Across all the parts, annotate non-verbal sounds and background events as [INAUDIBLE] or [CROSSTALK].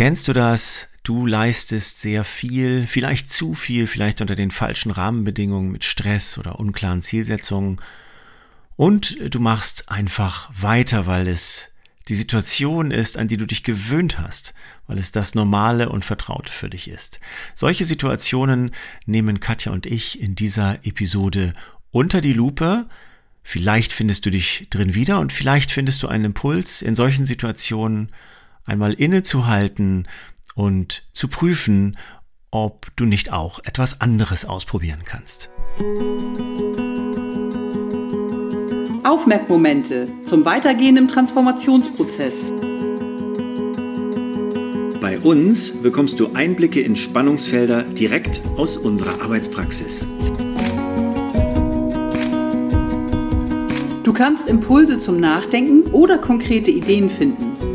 Kennst du das? Du leistest sehr viel, vielleicht zu viel, vielleicht unter den falschen Rahmenbedingungen mit Stress oder unklaren Zielsetzungen. Und du machst einfach weiter, weil es die Situation ist, an die du dich gewöhnt hast, weil es das Normale und Vertraute für dich ist. Solche Situationen nehmen Katja und ich in dieser Episode unter die Lupe. Vielleicht findest du dich drin wieder und vielleicht findest du einen Impuls, in solchen Situationen einmal innezuhalten und zu prüfen, ob du nicht auch etwas anderes ausprobieren kannst. Aufmerkmomente zum Weitergehen im Transformationsprozess. Bei uns bekommst du Einblicke in Spannungsfelder direkt aus unserer Arbeitspraxis. Du kannst Impulse zum Nachdenken oder konkrete Ideen finden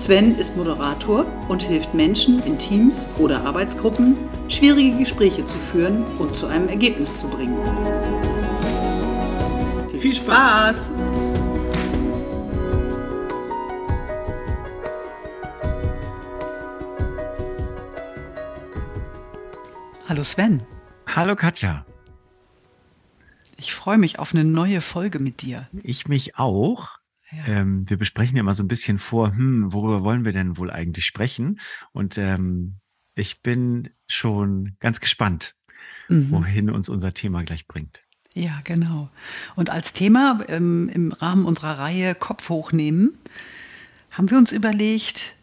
Sven ist Moderator und hilft Menschen in Teams oder Arbeitsgruppen, schwierige Gespräche zu führen und zu einem Ergebnis zu bringen. Viel Spaß! Hallo Sven. Hallo Katja. Ich freue mich auf eine neue Folge mit dir. Ich mich auch. Ähm, wir besprechen ja immer so ein bisschen vor, hm, worüber wollen wir denn wohl eigentlich sprechen? Und ähm, ich bin schon ganz gespannt, mhm. wohin uns unser Thema gleich bringt. Ja, genau. Und als Thema ähm, im Rahmen unserer Reihe Kopf hochnehmen, haben wir uns überlegt,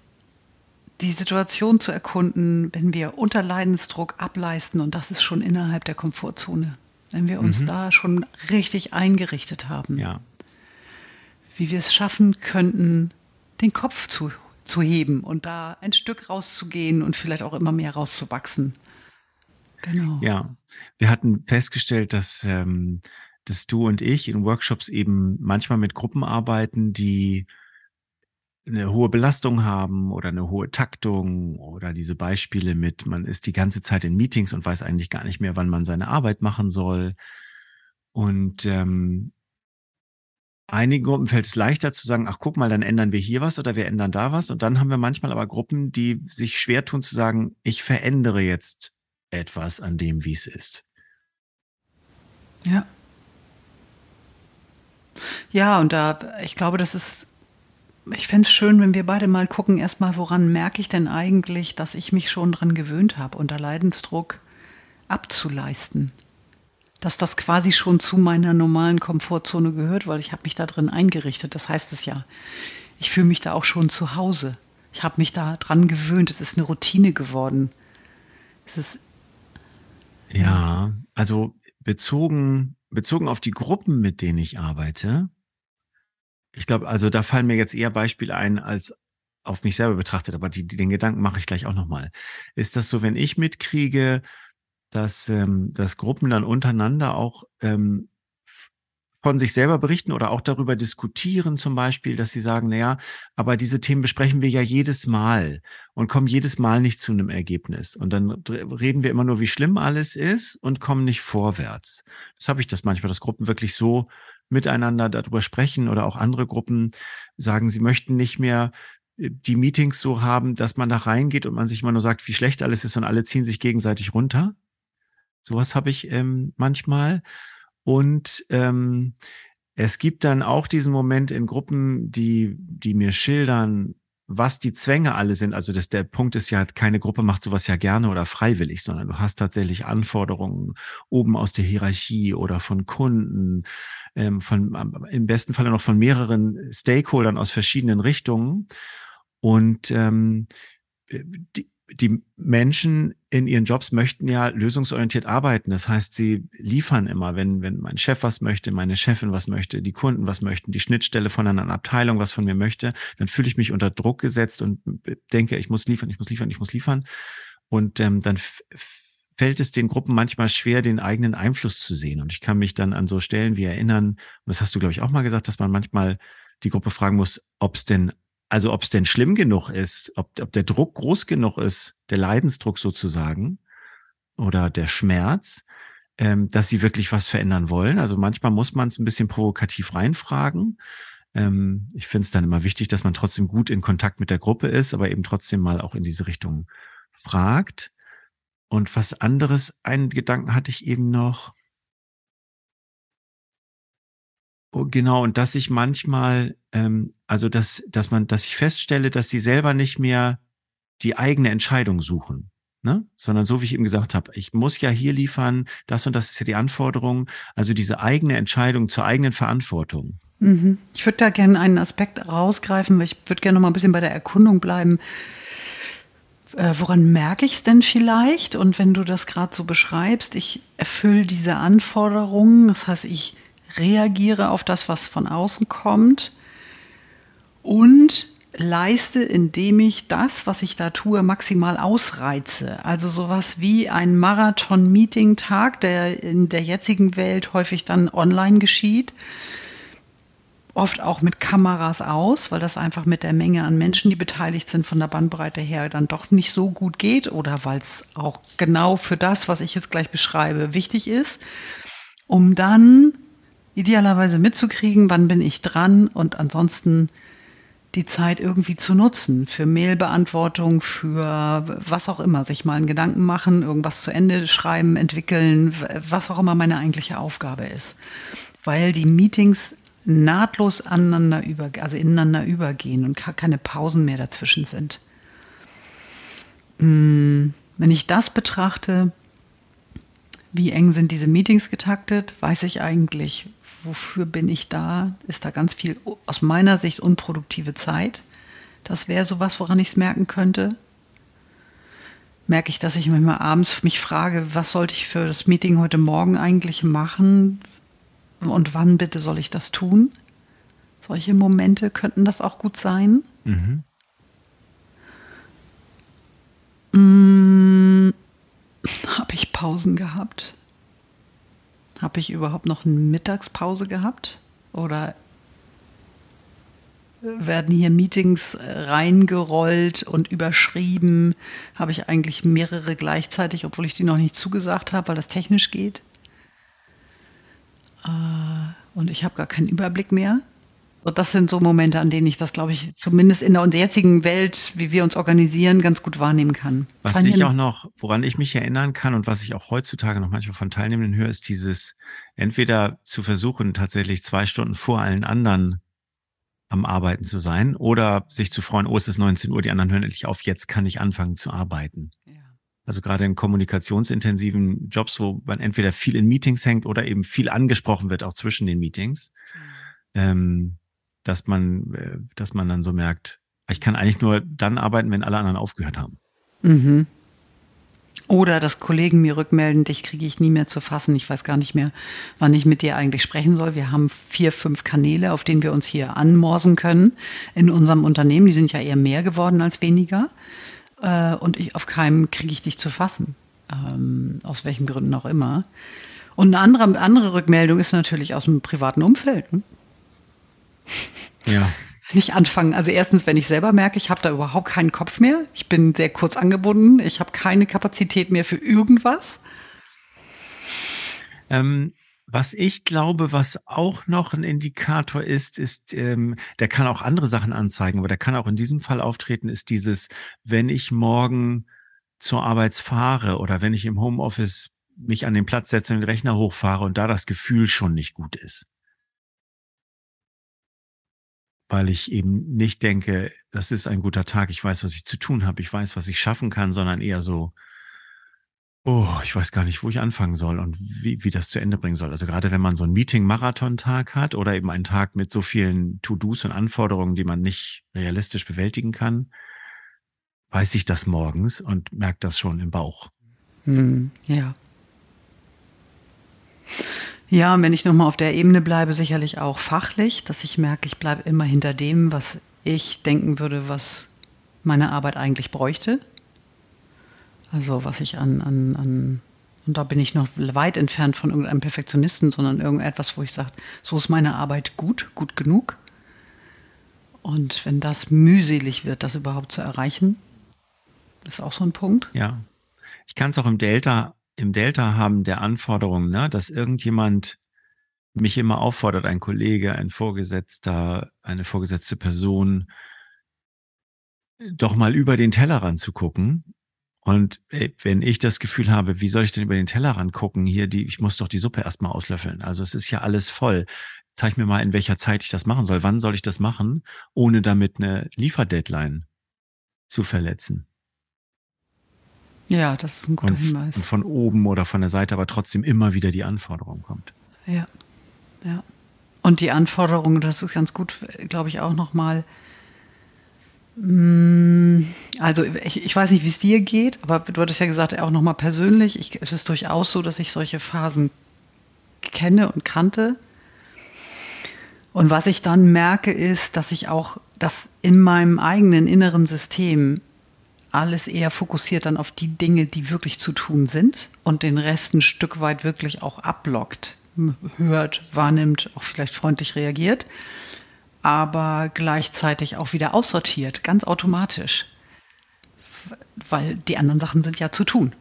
die Situation zu erkunden, wenn wir unter Leidensdruck ableisten und das ist schon innerhalb der Komfortzone. Wenn wir uns mhm. da schon richtig eingerichtet haben. Ja wie wir es schaffen könnten, den Kopf zu, zu heben und da ein Stück rauszugehen und vielleicht auch immer mehr rauszuwachsen. Genau. Ja, wir hatten festgestellt, dass, ähm, dass du und ich in Workshops eben manchmal mit Gruppen arbeiten, die eine hohe Belastung haben oder eine hohe Taktung oder diese Beispiele mit, man ist die ganze Zeit in Meetings und weiß eigentlich gar nicht mehr, wann man seine Arbeit machen soll. Und ähm, Einigen Gruppen fällt es leichter zu sagen, ach guck mal, dann ändern wir hier was oder wir ändern da was. Und dann haben wir manchmal aber Gruppen, die sich schwer tun zu sagen, ich verändere jetzt etwas an dem, wie es ist. Ja. Ja, und da, ich glaube, das ist, ich fände es schön, wenn wir beide mal gucken, erstmal, woran merke ich denn eigentlich, dass ich mich schon dran gewöhnt habe, unter Leidensdruck abzuleisten dass das quasi schon zu meiner normalen Komfortzone gehört, weil ich habe mich da drin eingerichtet. Das heißt es ja. Ich fühle mich da auch schon zu Hause. Ich habe mich da dran gewöhnt. Es ist eine Routine geworden. Es ist ja, also bezogen bezogen auf die Gruppen, mit denen ich arbeite. Ich glaube, also da fallen mir jetzt eher Beispiele ein als auf mich selber betrachtet, aber die, den Gedanken mache ich gleich auch nochmal. Ist das so, wenn ich mitkriege, dass, ähm, dass Gruppen dann untereinander auch ähm, von sich selber berichten oder auch darüber diskutieren, zum Beispiel, dass sie sagen, naja, aber diese Themen besprechen wir ja jedes Mal und kommen jedes Mal nicht zu einem Ergebnis. Und dann reden wir immer nur, wie schlimm alles ist und kommen nicht vorwärts. Das habe ich das manchmal, dass Gruppen wirklich so miteinander darüber sprechen oder auch andere Gruppen sagen, sie möchten nicht mehr äh, die Meetings so haben, dass man da reingeht und man sich immer nur sagt, wie schlecht alles ist und alle ziehen sich gegenseitig runter, Sowas habe ich ähm, manchmal. Und ähm, es gibt dann auch diesen Moment in Gruppen, die, die mir schildern, was die Zwänge alle sind. Also das, der Punkt ist ja, keine Gruppe macht sowas ja gerne oder freiwillig, sondern du hast tatsächlich Anforderungen oben aus der Hierarchie oder von Kunden, ähm, von im besten Falle noch von mehreren Stakeholdern aus verschiedenen Richtungen. Und ähm, die, die Menschen in ihren Jobs möchten ja lösungsorientiert arbeiten. Das heißt, sie liefern immer, wenn, wenn mein Chef was möchte, meine Chefin was möchte, die Kunden was möchten, die Schnittstelle von einer Abteilung was von mir möchte, dann fühle ich mich unter Druck gesetzt und denke, ich muss liefern, ich muss liefern, ich muss liefern. Und ähm, dann fällt es den Gruppen manchmal schwer, den eigenen Einfluss zu sehen. Und ich kann mich dann an so Stellen wie erinnern, und das hast du, glaube ich, auch mal gesagt, dass man manchmal die Gruppe fragen muss, ob es denn, also ob es denn schlimm genug ist, ob, ob der Druck groß genug ist, der Leidensdruck sozusagen oder der Schmerz, ähm, dass sie wirklich was verändern wollen. Also manchmal muss man es ein bisschen provokativ reinfragen. Ähm, ich finde es dann immer wichtig, dass man trotzdem gut in Kontakt mit der Gruppe ist, aber eben trotzdem mal auch in diese Richtung fragt. Und was anderes, einen Gedanken hatte ich eben noch. Oh, genau, und dass ich manchmal, ähm, also dass, dass man, dass ich feststelle, dass sie selber nicht mehr die eigene Entscheidung suchen. Ne? Sondern so wie ich eben gesagt habe, ich muss ja hier liefern, das und das ist ja die Anforderung, also diese eigene Entscheidung zur eigenen Verantwortung. Mhm. Ich würde da gerne einen Aspekt rausgreifen, weil ich würde gerne noch mal ein bisschen bei der Erkundung bleiben. Äh, woran merke ich es denn vielleicht? Und wenn du das gerade so beschreibst, ich erfülle diese Anforderungen, das heißt, ich reagiere auf das, was von außen kommt und leiste, indem ich das, was ich da tue, maximal ausreize. Also sowas wie ein Marathon-Meeting-Tag, der in der jetzigen Welt häufig dann online geschieht oft auch mit Kameras aus, weil das einfach mit der Menge an Menschen, die beteiligt sind, von der Bandbreite her dann doch nicht so gut geht oder weil es auch genau für das, was ich jetzt gleich beschreibe, wichtig ist, um dann idealerweise mitzukriegen, wann bin ich dran und ansonsten die Zeit irgendwie zu nutzen für Mailbeantwortung, für was auch immer, sich mal einen Gedanken machen, irgendwas zu Ende schreiben, entwickeln, was auch immer meine eigentliche Aufgabe ist. Weil die Meetings nahtlos aneinander über, also ineinander übergehen und keine Pausen mehr dazwischen sind. Mm, wenn ich das betrachte, wie eng sind diese Meetings getaktet, weiß ich eigentlich, wofür bin ich da? Ist da ganz viel aus meiner Sicht unproduktive Zeit? Das wäre sowas, woran ich es merken könnte. Merke ich, dass ich manchmal abends mich frage, was sollte ich für das Meeting heute Morgen eigentlich machen? Und wann bitte soll ich das tun? Solche Momente könnten das auch gut sein. Mhm. Hm, Habe ich Pausen gehabt? Habe ich überhaupt noch eine Mittagspause gehabt? Oder werden hier Meetings reingerollt und überschrieben? Habe ich eigentlich mehrere gleichzeitig, obwohl ich die noch nicht zugesagt habe, weil das technisch geht? Äh, und ich habe gar keinen Überblick mehr. Und das sind so Momente, an denen ich das, glaube ich, zumindest in der jetzigen Welt, wie wir uns organisieren, ganz gut wahrnehmen kann. Was Fand ich auch noch, woran ich mich erinnern kann und was ich auch heutzutage noch manchmal von Teilnehmenden höre, ist dieses entweder zu versuchen, tatsächlich zwei Stunden vor allen anderen am Arbeiten zu sein oder sich zu freuen, oh, es ist 19 Uhr, die anderen hören endlich auf, jetzt kann ich anfangen zu arbeiten. Ja. Also gerade in kommunikationsintensiven Jobs, wo man entweder viel in Meetings hängt oder eben viel angesprochen wird, auch zwischen den Meetings, mhm. ähm, dass man, äh, dass man dann so merkt, ich kann eigentlich nur dann arbeiten, wenn alle anderen aufgehört haben. Mhm. Oder dass Kollegen mir rückmelden, dich kriege ich nie mehr zu fassen. Ich weiß gar nicht mehr, wann ich mit dir eigentlich sprechen soll. Wir haben vier, fünf Kanäle, auf denen wir uns hier anmorsen können in unserem Unternehmen. Die sind ja eher mehr geworden als weniger äh, und ich, auf keinem kriege ich dich zu fassen. Ähm, aus welchen Gründen auch immer. Und eine andere, andere Rückmeldung ist natürlich aus dem privaten Umfeld. Ja. Nicht anfangen. Also erstens, wenn ich selber merke, ich habe da überhaupt keinen Kopf mehr. Ich bin sehr kurz angebunden. Ich habe keine Kapazität mehr für irgendwas. Ähm, was ich glaube, was auch noch ein Indikator ist, ist, ähm, der kann auch andere Sachen anzeigen, aber der kann auch in diesem Fall auftreten, ist dieses, wenn ich morgen zur Arbeit fahre oder wenn ich im Homeoffice mich an den Platz setze und den Rechner hochfahre und da das Gefühl schon nicht gut ist. Weil ich eben nicht denke, das ist ein guter Tag, ich weiß, was ich zu tun habe, ich weiß, was ich schaffen kann, sondern eher so, Oh, ich weiß gar nicht, wo ich anfangen soll und wie, wie das zu Ende bringen soll. Also gerade wenn man so einen Meeting-Marathon-Tag hat oder eben einen Tag mit so vielen To-Dos und Anforderungen, die man nicht realistisch bewältigen kann, weiß ich das morgens und merkt das schon im Bauch. Hm, ja. Ja, und wenn ich nochmal auf der Ebene bleibe, sicherlich auch fachlich, dass ich merke, ich bleibe immer hinter dem, was ich denken würde, was meine Arbeit eigentlich bräuchte. Also was ich an, an, an und da bin ich noch weit entfernt von irgendeinem Perfektionisten, sondern irgendetwas, wo ich sage, so ist meine Arbeit gut, gut genug. Und wenn das mühselig wird, das überhaupt zu erreichen, ist auch so ein Punkt. Ja. Ich kann es auch im Delta, im Delta haben der Anforderungen, ne, dass irgendjemand mich immer auffordert, ein Kollege, ein Vorgesetzter, eine vorgesetzte Person, doch mal über den Tellerrand zu gucken und ey, wenn ich das Gefühl habe, wie soll ich denn über den Tellerrand gucken? Hier, die, ich muss doch die Suppe erstmal auslöffeln. Also es ist ja alles voll. Zeig mir mal, in welcher Zeit ich das machen soll. Wann soll ich das machen, ohne damit eine Lieferdeadline zu verletzen? Ja, das ist ein guter und, Hinweis. Und von oben oder von der Seite aber trotzdem immer wieder die Anforderung kommt. Ja, ja. Und die Anforderung, das ist ganz gut, glaube ich, auch nochmal mal Mm, also ich, ich, weiß nicht, wie es dir geht, aber du hattest ja gesagt, auch nochmal persönlich. Ich, es ist durchaus so, dass ich solche Phasen kenne und kannte. Und was ich dann merke, ist, dass ich auch das in meinem eigenen inneren System alles eher fokussiert dann auf die Dinge, die wirklich zu tun sind und den Rest ein Stück weit wirklich auch abblockt, hört, wahrnimmt, auch vielleicht freundlich reagiert aber gleichzeitig auch wieder aussortiert, ganz automatisch. Weil die anderen Sachen sind ja zu tun.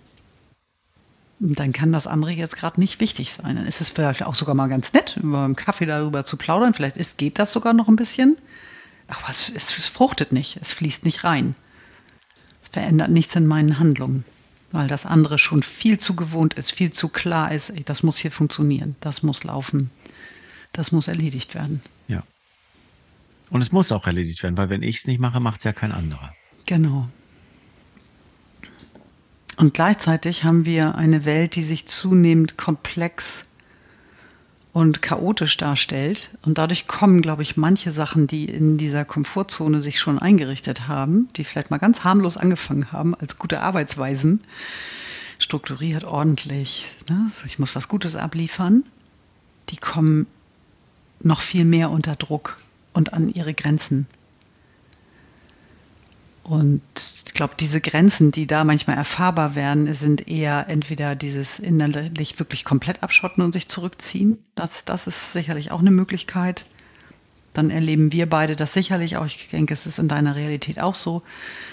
Und dann kann das andere jetzt gerade nicht wichtig sein. Dann ist es vielleicht auch sogar mal ganz nett, über einen Kaffee darüber zu plaudern. Vielleicht ist, geht das sogar noch ein bisschen. Aber es, es, es fruchtet nicht, es fließt nicht rein. Verändert nichts in meinen Handlungen, weil das andere schon viel zu gewohnt ist, viel zu klar ist. Ey, das muss hier funktionieren, das muss laufen, das muss erledigt werden. Ja. Und es muss auch erledigt werden, weil wenn ich es nicht mache, macht es ja kein anderer. Genau. Und gleichzeitig haben wir eine Welt, die sich zunehmend komplex und chaotisch darstellt. Und dadurch kommen, glaube ich, manche Sachen, die in dieser Komfortzone sich schon eingerichtet haben, die vielleicht mal ganz harmlos angefangen haben als gute Arbeitsweisen, strukturiert, ordentlich. Ne? Ich muss was Gutes abliefern. Die kommen noch viel mehr unter Druck und an ihre Grenzen. Und ich glaube, diese Grenzen, die da manchmal erfahrbar werden, sind eher entweder dieses innerlich wirklich komplett abschotten und sich zurückziehen. Das, das ist sicherlich auch eine Möglichkeit. Dann erleben wir beide das sicherlich auch. Ich denke, es ist in deiner Realität auch so,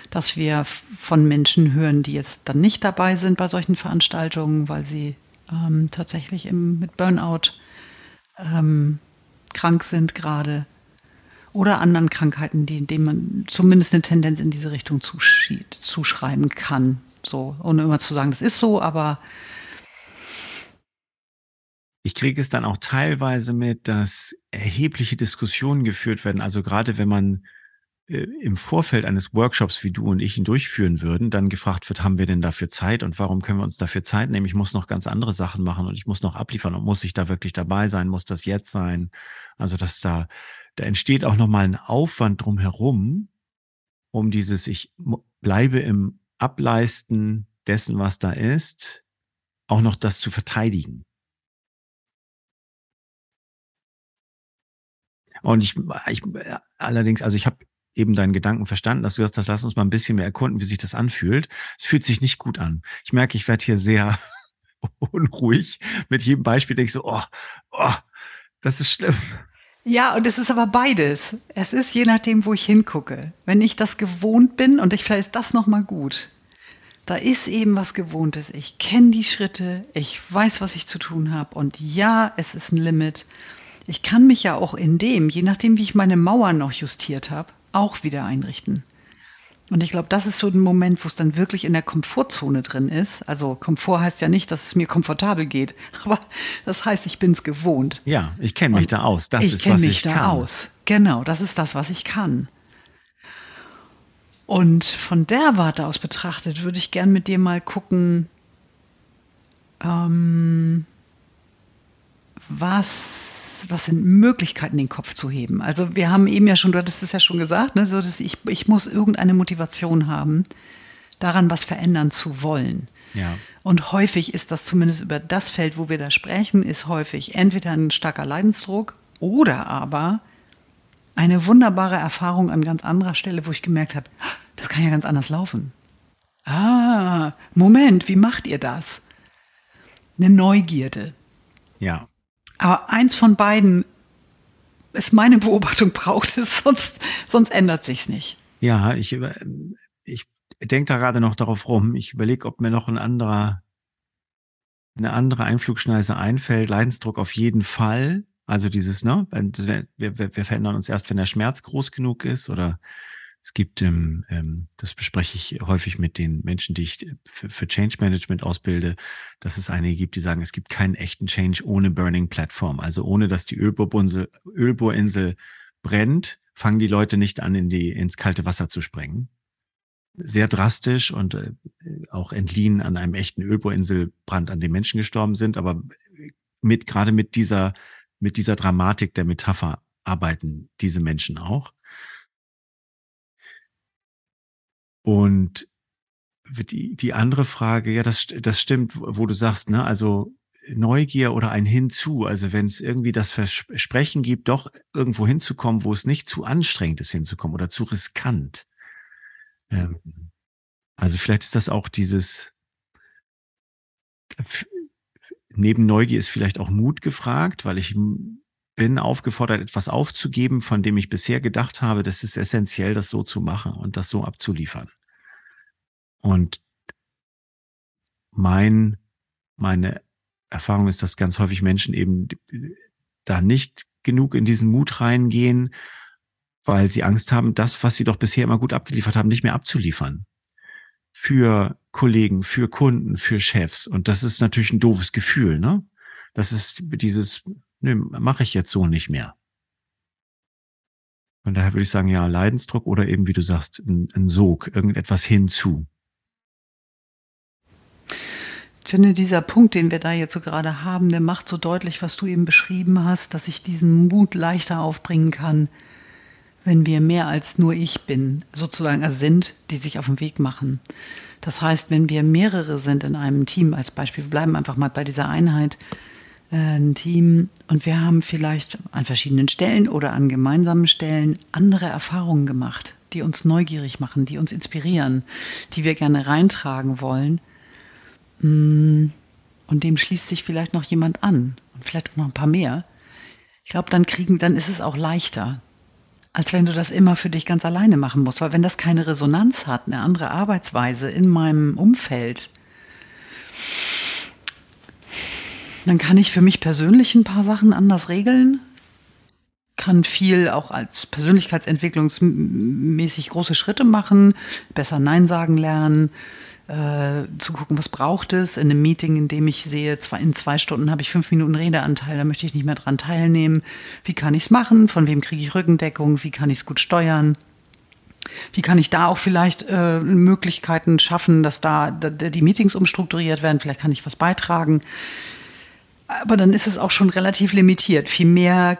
dass wir von Menschen hören, die jetzt dann nicht dabei sind bei solchen Veranstaltungen, weil sie ähm, tatsächlich im, mit Burnout ähm, krank sind gerade oder anderen Krankheiten, die, denen man zumindest eine Tendenz in diese Richtung zuschreiben kann. So, ohne immer zu sagen, das ist so, aber ich kriege es dann auch teilweise mit, dass erhebliche Diskussionen geführt werden. Also gerade wenn man äh, im Vorfeld eines Workshops, wie du und ich ihn durchführen würden, dann gefragt wird, haben wir denn dafür Zeit und warum können wir uns dafür Zeit nehmen? Ich muss noch ganz andere Sachen machen und ich muss noch abliefern und muss ich da wirklich dabei sein? Muss das jetzt sein? Also, dass da da entsteht auch nochmal ein Aufwand drumherum, um dieses, ich bleibe im Ableisten dessen, was da ist, auch noch das zu verteidigen. Und ich, ich allerdings, also ich habe eben deinen Gedanken verstanden, dass du sagst, das lass uns mal ein bisschen mehr erkunden, wie sich das anfühlt. Es fühlt sich nicht gut an. Ich merke, ich werde hier sehr [LAUGHS] unruhig. Mit jedem Beispiel denke ich so, oh, oh, das ist schlimm. Ja, und es ist aber beides. Es ist je nachdem, wo ich hingucke. Wenn ich das gewohnt bin und ich vielleicht ist das noch mal gut. Da ist eben was Gewohntes. Ich kenne die Schritte, ich weiß, was ich zu tun habe und ja, es ist ein Limit. Ich kann mich ja auch in dem, je nachdem, wie ich meine Mauern noch justiert habe, auch wieder einrichten. Und ich glaube, das ist so ein Moment, wo es dann wirklich in der Komfortzone drin ist. Also Komfort heißt ja nicht, dass es mir komfortabel geht, [LAUGHS] aber das heißt, ich bin es gewohnt. Ja, ich kenne mich Und da aus. Das ich kenne mich da kann. aus. Genau, das ist das, was ich kann. Und von der Warte aus betrachtet, würde ich gern mit dir mal gucken, ähm, was was sind Möglichkeiten, den Kopf zu heben? Also wir haben eben ja schon, du hattest es ja schon gesagt, ne, so dass ich, ich muss irgendeine Motivation haben, daran was verändern zu wollen. Ja. Und häufig ist das zumindest über das Feld, wo wir da sprechen, ist häufig entweder ein starker Leidensdruck oder aber eine wunderbare Erfahrung an ganz anderer Stelle, wo ich gemerkt habe, das kann ja ganz anders laufen. Ah, Moment, wie macht ihr das? Eine Neugierde. Ja. Aber eins von beiden ist meine Beobachtung, [LAUGHS] braucht es, sonst, sonst ändert sich's nicht. Ja, ich, ich denke da gerade noch darauf rum. Ich überlege, ob mir noch ein anderer, eine andere Einflugschneise einfällt. Leidensdruck auf jeden Fall. Also dieses, ne, wir, wir, wir verändern uns erst, wenn der Schmerz groß genug ist oder es gibt, ähm, ähm, das bespreche ich häufig mit den Menschen, die ich für, für Change Management ausbilde, dass es einige gibt, die sagen, es gibt keinen echten Change ohne Burning Platform. Also ohne, dass die Ölbohrinsel, Ölbohrinsel brennt, fangen die Leute nicht an, in die, ins kalte Wasser zu sprengen. Sehr drastisch und äh, auch entliehen an einem echten Ölbohrinselbrand, an dem Menschen gestorben sind, aber mit, gerade mit dieser, mit dieser Dramatik der Metapher arbeiten diese Menschen auch. Und die, die andere Frage, ja, das, das stimmt, wo du sagst, ne, also Neugier oder ein Hinzu, also wenn es irgendwie das Versprechen gibt, doch irgendwo hinzukommen, wo es nicht zu anstrengend ist hinzukommen oder zu riskant. Ähm, also vielleicht ist das auch dieses, neben Neugier ist vielleicht auch Mut gefragt, weil ich bin aufgefordert, etwas aufzugeben, von dem ich bisher gedacht habe, das ist essentiell, das so zu machen und das so abzuliefern. Und mein, meine Erfahrung ist, dass ganz häufig Menschen eben da nicht genug in diesen Mut reingehen, weil sie Angst haben, das, was sie doch bisher immer gut abgeliefert haben, nicht mehr abzuliefern. Für Kollegen, für Kunden, für Chefs. Und das ist natürlich ein doofes Gefühl, ne? Das ist dieses, nö, mache ich jetzt so nicht mehr. Von daher würde ich sagen, ja, Leidensdruck oder eben, wie du sagst, ein, ein Sog, irgendetwas hinzu. Ich finde, dieser Punkt, den wir da jetzt so gerade haben, der macht so deutlich, was du eben beschrieben hast, dass ich diesen Mut leichter aufbringen kann, wenn wir mehr als nur ich bin, sozusagen also sind, die sich auf den Weg machen. Das heißt, wenn wir mehrere sind in einem Team, als Beispiel, wir bleiben einfach mal bei dieser Einheit, ein Team und wir haben vielleicht an verschiedenen Stellen oder an gemeinsamen Stellen andere Erfahrungen gemacht, die uns neugierig machen, die uns inspirieren, die wir gerne reintragen wollen. Mm, und dem schließt sich vielleicht noch jemand an und vielleicht noch ein paar mehr. Ich glaube, dann kriegen, dann ist es auch leichter, als wenn du das immer für dich ganz alleine machen musst. Weil wenn das keine Resonanz hat, eine andere Arbeitsweise in meinem Umfeld, Dann kann ich für mich persönlich ein paar Sachen anders regeln. Kann viel auch als persönlichkeitsentwicklungsmäßig große Schritte machen, besser Nein sagen lernen, äh, zu gucken, was braucht es in einem Meeting, in dem ich sehe, zwei, in zwei Stunden habe ich fünf Minuten Redeanteil, da möchte ich nicht mehr dran teilnehmen. Wie kann ich es machen? Von wem kriege ich Rückendeckung? Wie kann ich es gut steuern? Wie kann ich da auch vielleicht äh, Möglichkeiten schaffen, dass da, da die Meetings umstrukturiert werden? Vielleicht kann ich was beitragen aber dann ist es auch schon relativ limitiert. Viel mehr,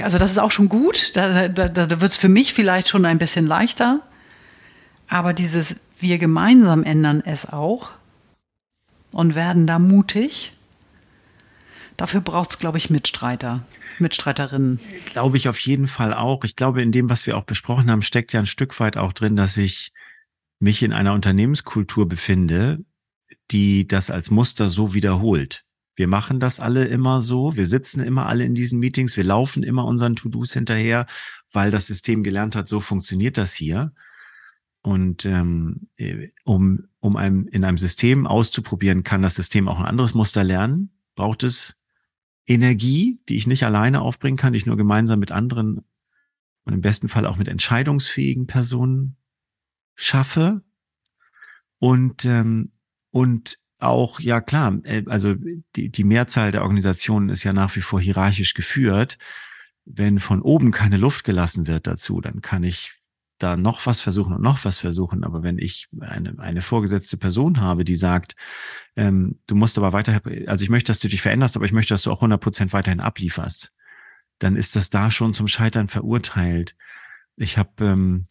also das ist auch schon gut. Da, da, da wird es für mich vielleicht schon ein bisschen leichter. Aber dieses wir gemeinsam ändern es auch und werden da mutig. Dafür braucht es, glaube ich, Mitstreiter, Mitstreiterinnen. Glaube ich auf jeden Fall auch. Ich glaube, in dem, was wir auch besprochen haben, steckt ja ein Stück weit auch drin, dass ich mich in einer Unternehmenskultur befinde, die das als Muster so wiederholt. Wir machen das alle immer so. Wir sitzen immer alle in diesen Meetings. Wir laufen immer unseren To-Dos hinterher, weil das System gelernt hat, so funktioniert das hier. Und ähm, äh, um, um einem, in einem System auszuprobieren, kann das System auch ein anderes Muster lernen. Braucht es Energie, die ich nicht alleine aufbringen kann, die ich nur gemeinsam mit anderen und im besten Fall auch mit entscheidungsfähigen Personen schaffe. Und, ähm, und auch, ja klar, äh, also die, die Mehrzahl der Organisationen ist ja nach wie vor hierarchisch geführt. Wenn von oben keine Luft gelassen wird dazu, dann kann ich da noch was versuchen und noch was versuchen. Aber wenn ich eine, eine vorgesetzte Person habe, die sagt, ähm, du musst aber weiter, also ich möchte, dass du dich veränderst, aber ich möchte, dass du auch 100 Prozent weiterhin ablieferst, dann ist das da schon zum Scheitern verurteilt. Ich habe ähm,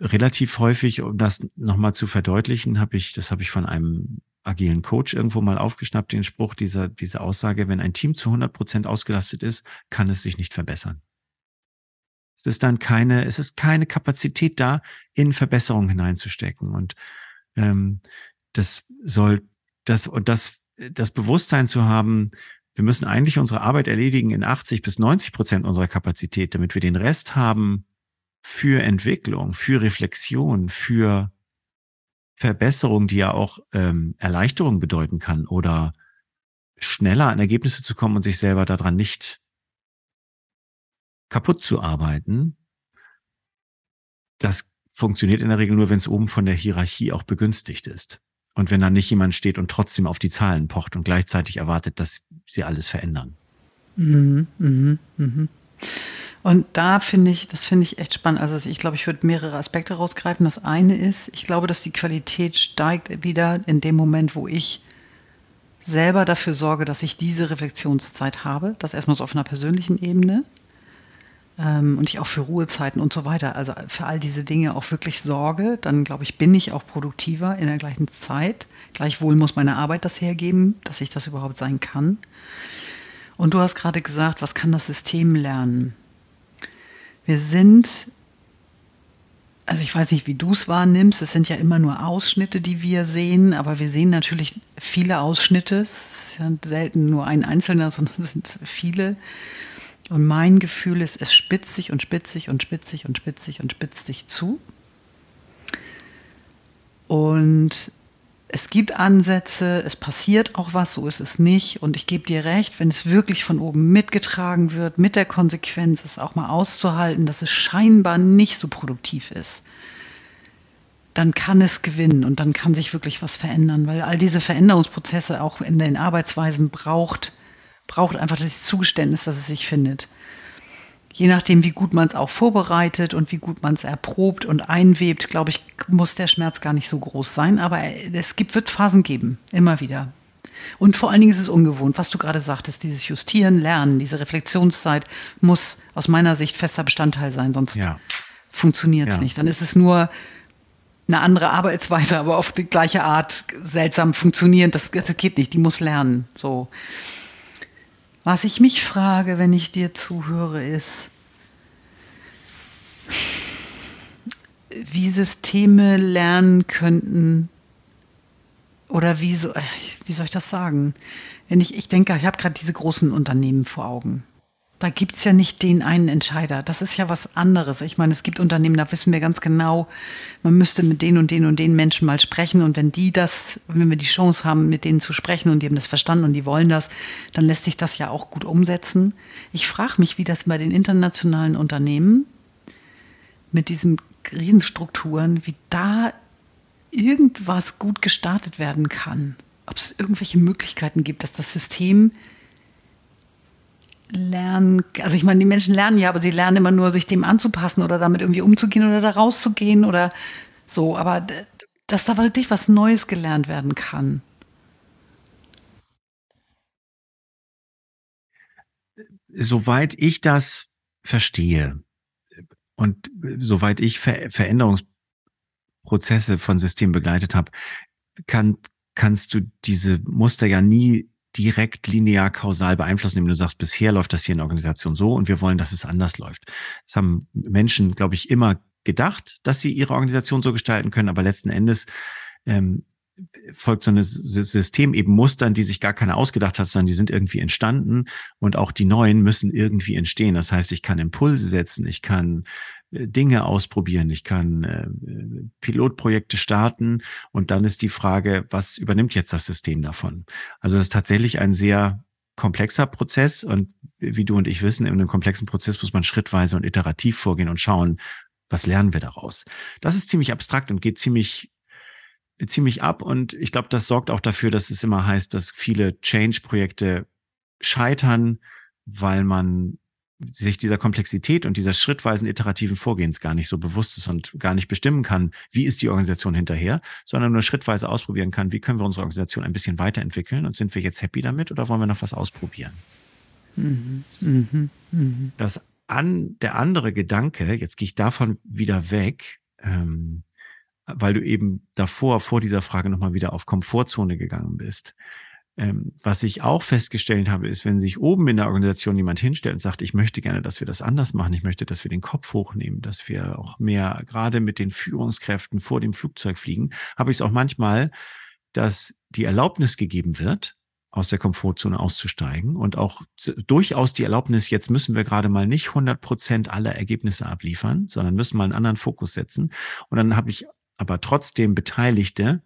relativ häufig, um das nochmal zu verdeutlichen, habe ich, das habe ich von einem agilen Coach irgendwo mal aufgeschnappt, den Spruch, dieser, diese Aussage, wenn ein Team zu 100 Prozent ausgelastet ist, kann es sich nicht verbessern. Es ist dann keine, es ist keine Kapazität da, in Verbesserungen hineinzustecken. Und Ähm, das soll, das, und das, das Bewusstsein zu haben, wir müssen eigentlich unsere Arbeit erledigen in 80 bis 90 Prozent unserer Kapazität, damit wir den Rest haben für Entwicklung, für Reflexion, für Verbesserung, die ja auch ähm, Erleichterung bedeuten kann oder schneller an Ergebnisse zu kommen und sich selber daran nicht kaputt zu arbeiten. Das funktioniert in der Regel nur, wenn es oben von der Hierarchie auch begünstigt ist. Und wenn da nicht jemand steht und trotzdem auf die Zahlen pocht und gleichzeitig erwartet, dass sie alles verändern. Mhm, mhm, mhm. Und da finde ich, das finde ich echt spannend. Also ich glaube, ich würde mehrere Aspekte rausgreifen. Das eine ist, ich glaube, dass die Qualität steigt wieder in dem Moment, wo ich selber dafür sorge, dass ich diese Reflexionszeit habe. Das erstmal so auf einer persönlichen Ebene ähm, und ich auch für Ruhezeiten und so weiter, also für all diese Dinge auch wirklich sorge, dann glaube ich, bin ich auch produktiver in der gleichen Zeit. Gleichwohl muss meine Arbeit das hergeben, dass ich das überhaupt sein kann. Und du hast gerade gesagt, was kann das System lernen? Wir sind, also ich weiß nicht, wie du es wahrnimmst, es sind ja immer nur Ausschnitte, die wir sehen, aber wir sehen natürlich viele Ausschnitte. Es ist ja selten nur ein einzelner, [LAUGHS] sondern es sind viele. Und mein Gefühl ist, es spitzt sich und spitzt sich und spitzt sich und spitzt sich und spitzt sich zu. Und es gibt Ansätze, es passiert auch was, so ist es nicht. Und ich gebe dir recht, wenn es wirklich von oben mitgetragen wird, mit der Konsequenz, es auch mal auszuhalten, dass es scheinbar nicht so produktiv ist, dann kann es gewinnen und dann kann sich wirklich was verändern, weil all diese Veränderungsprozesse auch in den Arbeitsweisen braucht braucht einfach das Zugeständnis, dass es sich findet. Je nachdem, wie gut man es auch vorbereitet und wie gut man es erprobt und einwebt, glaube ich, muss der Schmerz gar nicht so groß sein. Aber es gibt, wird Phasen geben, immer wieder. Und vor allen Dingen ist es ungewohnt, was du gerade sagtest, dieses Justieren, Lernen, diese Reflexionszeit muss aus meiner Sicht fester Bestandteil sein, sonst ja. funktioniert es ja. nicht. Dann ist es nur eine andere Arbeitsweise, aber auf die gleiche Art seltsam funktionierend. Das, das geht nicht, die muss lernen. So. Was ich mich frage, wenn ich dir zuhöre, ist, wie Systeme lernen könnten oder wie, so, wie soll ich das sagen? Wenn ich, ich denke, ich habe gerade diese großen Unternehmen vor Augen. Da gibt es ja nicht den einen Entscheider. Das ist ja was anderes. Ich meine, es gibt Unternehmen, da wissen wir ganz genau, man müsste mit den und den und den Menschen mal sprechen. Und wenn die das, wenn wir die Chance haben, mit denen zu sprechen und die haben das verstanden und die wollen das, dann lässt sich das ja auch gut umsetzen. Ich frage mich, wie das bei den internationalen Unternehmen mit diesen Riesenstrukturen, wie da irgendwas gut gestartet werden kann. Ob es irgendwelche Möglichkeiten gibt, dass das System lernen, also ich meine, die Menschen lernen ja, aber sie lernen immer nur, sich dem anzupassen oder damit irgendwie umzugehen oder da rauszugehen oder so, aber dass da wirklich was Neues gelernt werden kann. Soweit ich das verstehe und soweit ich Ver Veränderungsprozesse von Systemen begleitet habe, kann, kannst du diese Muster ja nie direkt linear kausal beeinflussen, indem du sagst, bisher läuft das hier in der Organisation so und wir wollen, dass es anders läuft. Das haben Menschen, glaube ich, immer gedacht, dass sie ihre Organisation so gestalten können, aber letzten Endes ähm, folgt so ein System eben Mustern, die sich gar keiner ausgedacht hat, sondern die sind irgendwie entstanden und auch die neuen müssen irgendwie entstehen. Das heißt, ich kann Impulse setzen, ich kann Dinge ausprobieren, ich kann äh, Pilotprojekte starten und dann ist die Frage, was übernimmt jetzt das System davon? Also das ist tatsächlich ein sehr komplexer Prozess und wie du und ich wissen, in einem komplexen Prozess muss man schrittweise und iterativ vorgehen und schauen, was lernen wir daraus? Das ist ziemlich abstrakt und geht ziemlich ziemlich ab und ich glaube, das sorgt auch dafür, dass es immer heißt, dass viele Change-Projekte scheitern, weil man sich dieser Komplexität und dieser schrittweisen iterativen Vorgehens gar nicht so bewusst ist und gar nicht bestimmen kann, wie ist die Organisation hinterher, sondern nur schrittweise ausprobieren kann, wie können wir unsere Organisation ein bisschen weiterentwickeln und sind wir jetzt happy damit oder wollen wir noch was ausprobieren? Mhm. Mhm. Mhm. Das an, der andere Gedanke, jetzt gehe ich davon wieder weg, ähm, weil du eben davor, vor dieser Frage nochmal wieder auf Komfortzone gegangen bist. Ähm, was ich auch festgestellt habe, ist, wenn sich oben in der Organisation jemand hinstellt und sagt, ich möchte gerne, dass wir das anders machen, ich möchte, dass wir den Kopf hochnehmen, dass wir auch mehr gerade mit den Führungskräften vor dem Flugzeug fliegen, habe ich es auch manchmal, dass die Erlaubnis gegeben wird, aus der Komfortzone auszusteigen und auch durchaus die Erlaubnis, jetzt müssen wir gerade mal nicht 100 Prozent aller Ergebnisse abliefern, sondern müssen mal einen anderen Fokus setzen. Und dann habe ich aber trotzdem Beteiligte,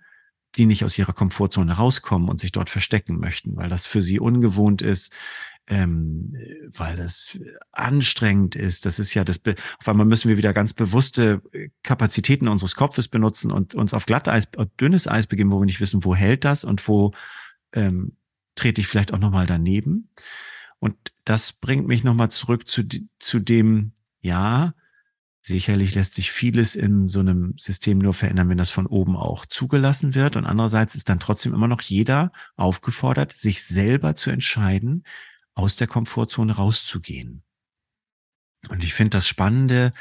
die nicht aus ihrer Komfortzone rauskommen und sich dort verstecken möchten, weil das für sie ungewohnt ist, ähm, weil das anstrengend ist. Das ist ja das, auf einmal müssen wir wieder ganz bewusste Kapazitäten unseres Kopfes benutzen und uns auf Glatteis, dünnes Eis begeben, wo wir nicht wissen, wo hält das und wo ähm, trete ich vielleicht auch nochmal daneben. Und das bringt mich nochmal zurück zu, zu dem, ja, sicherlich lässt sich vieles in so einem System nur verändern, wenn das von oben auch zugelassen wird. Und andererseits ist dann trotzdem immer noch jeder aufgefordert, sich selber zu entscheiden, aus der Komfortzone rauszugehen. Und ich finde das Spannende,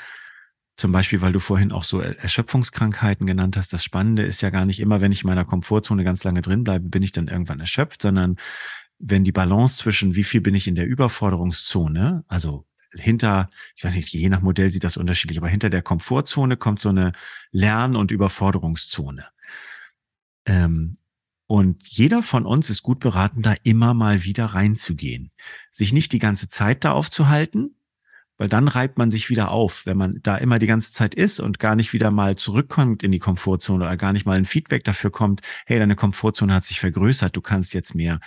zum Beispiel, weil du vorhin auch so Erschöpfungskrankheiten genannt hast. Das Spannende ist ja gar nicht immer, wenn ich in meiner Komfortzone ganz lange drin bleibe, bin ich dann irgendwann erschöpft, sondern wenn die Balance zwischen wie viel bin ich in der Überforderungszone, also hinter, ich weiß nicht, je nach Modell sieht das unterschiedlich, aber hinter der Komfortzone kommt so eine Lern- und Überforderungszone. Ähm, und jeder von uns ist gut beraten, da immer mal wieder reinzugehen. Sich nicht die ganze Zeit da aufzuhalten, weil dann reibt man sich wieder auf, wenn man da immer die ganze Zeit ist und gar nicht wieder mal zurückkommt in die Komfortzone oder gar nicht mal ein Feedback dafür kommt, hey, deine Komfortzone hat sich vergrößert, du kannst jetzt mehr.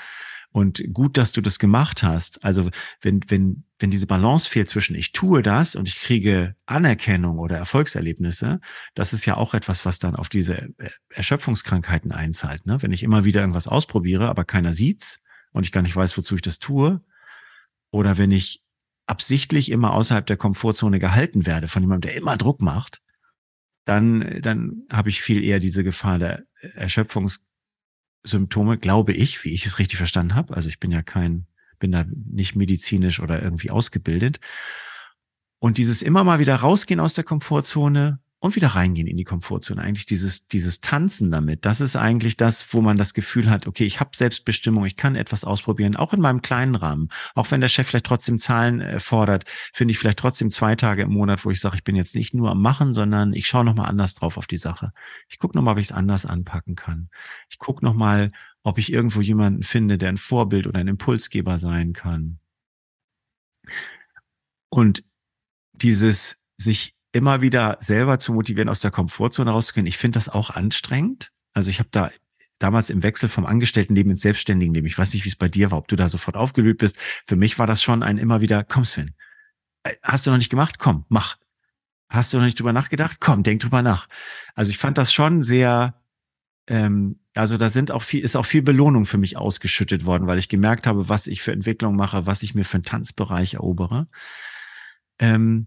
Und gut, dass du das gemacht hast. Also wenn, wenn, wenn diese Balance fehlt zwischen ich tue das und ich kriege Anerkennung oder Erfolgserlebnisse, das ist ja auch etwas, was dann auf diese Erschöpfungskrankheiten einzahlt. Ne? Wenn ich immer wieder irgendwas ausprobiere, aber keiner sieht's und ich gar nicht weiß, wozu ich das tue, oder wenn ich absichtlich immer außerhalb der Komfortzone gehalten werde von jemandem, der immer Druck macht, dann, dann habe ich viel eher diese Gefahr der Erschöpfungssymptome, glaube ich, wie ich es richtig verstanden habe. Also ich bin ja kein, bin da nicht medizinisch oder irgendwie ausgebildet. Und dieses immer mal wieder rausgehen aus der Komfortzone, und wieder reingehen in die Komfortzone. Eigentlich dieses, dieses Tanzen damit, das ist eigentlich das, wo man das Gefühl hat, okay, ich habe Selbstbestimmung, ich kann etwas ausprobieren, auch in meinem kleinen Rahmen. Auch wenn der Chef vielleicht trotzdem Zahlen äh, fordert, finde ich vielleicht trotzdem zwei Tage im Monat, wo ich sage, ich bin jetzt nicht nur am Machen, sondern ich schaue nochmal anders drauf auf die Sache. Ich gucke nochmal, ob ich es anders anpacken kann. Ich gucke nochmal, ob ich irgendwo jemanden finde, der ein Vorbild oder ein Impulsgeber sein kann. Und dieses sich immer wieder selber zu motivieren, aus der Komfortzone rauszugehen. Ich finde das auch anstrengend. Also ich habe da damals im Wechsel vom Angestelltenleben ins Selbstständigenleben. Ich weiß nicht, wie es bei dir war, ob du da sofort aufgelöst bist. Für mich war das schon ein immer wieder, komm Sven, äh, hast du noch nicht gemacht? Komm, mach. Hast du noch nicht drüber nachgedacht? Komm, denk drüber nach. Also ich fand das schon sehr, ähm, also da sind auch viel, ist auch viel Belohnung für mich ausgeschüttet worden, weil ich gemerkt habe, was ich für Entwicklung mache, was ich mir für einen Tanzbereich erobere. Ähm,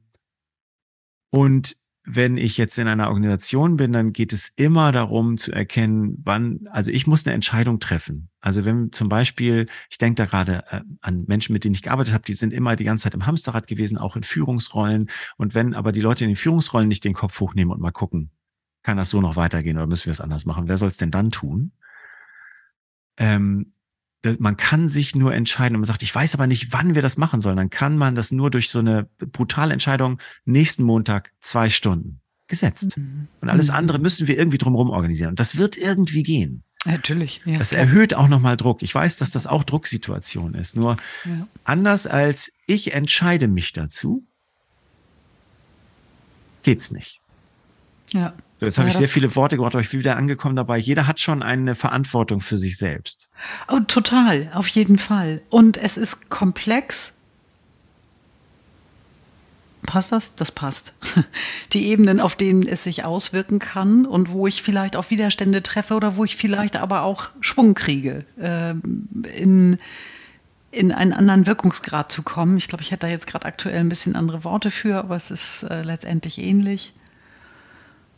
und wenn ich jetzt in einer Organisation bin, dann geht es immer darum zu erkennen, wann, also ich muss eine Entscheidung treffen. Also wenn zum Beispiel, ich denke da gerade äh, an Menschen, mit denen ich gearbeitet habe, die sind immer die ganze Zeit im Hamsterrad gewesen, auch in Führungsrollen. Und wenn aber die Leute in den Führungsrollen nicht den Kopf hochnehmen und mal gucken, kann das so noch weitergehen oder müssen wir es anders machen? Wer soll es denn dann tun? Ähm, man kann sich nur entscheiden und man sagt, ich weiß aber nicht, wann wir das machen sollen. Dann kann man das nur durch so eine brutale Entscheidung nächsten Montag zwei Stunden gesetzt. Mhm. Und alles mhm. andere müssen wir irgendwie drumherum organisieren. Und das wird irgendwie gehen. Natürlich. Ja. Das erhöht auch nochmal Druck. Ich weiß, dass das auch Drucksituation ist. Nur ja. anders als ich entscheide mich dazu, geht's nicht. Ja. So, jetzt habe ja, ich sehr viele Worte gebraucht, aber ich bin wieder angekommen dabei. Jeder hat schon eine Verantwortung für sich selbst. Oh, total, auf jeden Fall. Und es ist komplex. Passt das? Das passt. [LAUGHS] Die Ebenen, auf denen es sich auswirken kann und wo ich vielleicht auch Widerstände treffe oder wo ich vielleicht aber auch Schwung kriege, äh, in, in einen anderen Wirkungsgrad zu kommen. Ich glaube, ich hätte da jetzt gerade aktuell ein bisschen andere Worte für, aber es ist äh, letztendlich ähnlich.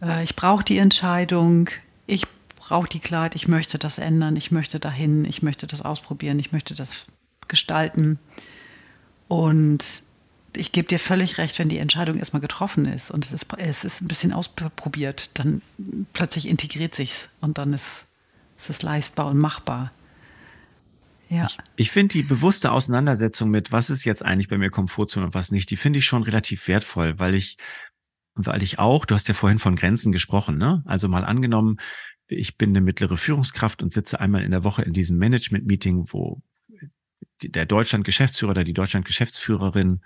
Äh, ich brauche die Entscheidung, ich brauche die Klarheit, ich möchte das ändern, ich möchte dahin, ich möchte das ausprobieren, ich möchte das gestalten. Und ich gebe dir völlig recht, wenn die Entscheidung erstmal getroffen ist und es ist, es ist ein bisschen ausprobiert, dann plötzlich integriert sich's und dann ist, ist es leistbar und machbar. Ja. Ich, ich finde die bewusste Auseinandersetzung mit, was ist jetzt eigentlich bei mir Komfortzone und was nicht, die finde ich schon relativ wertvoll, weil ich, weil ich auch, du hast ja vorhin von Grenzen gesprochen, ne? Also mal angenommen, ich bin eine mittlere Führungskraft und sitze einmal in der Woche in diesem Management-Meeting, wo der Deutschland-Geschäftsführer oder die Deutschland-Geschäftsführerin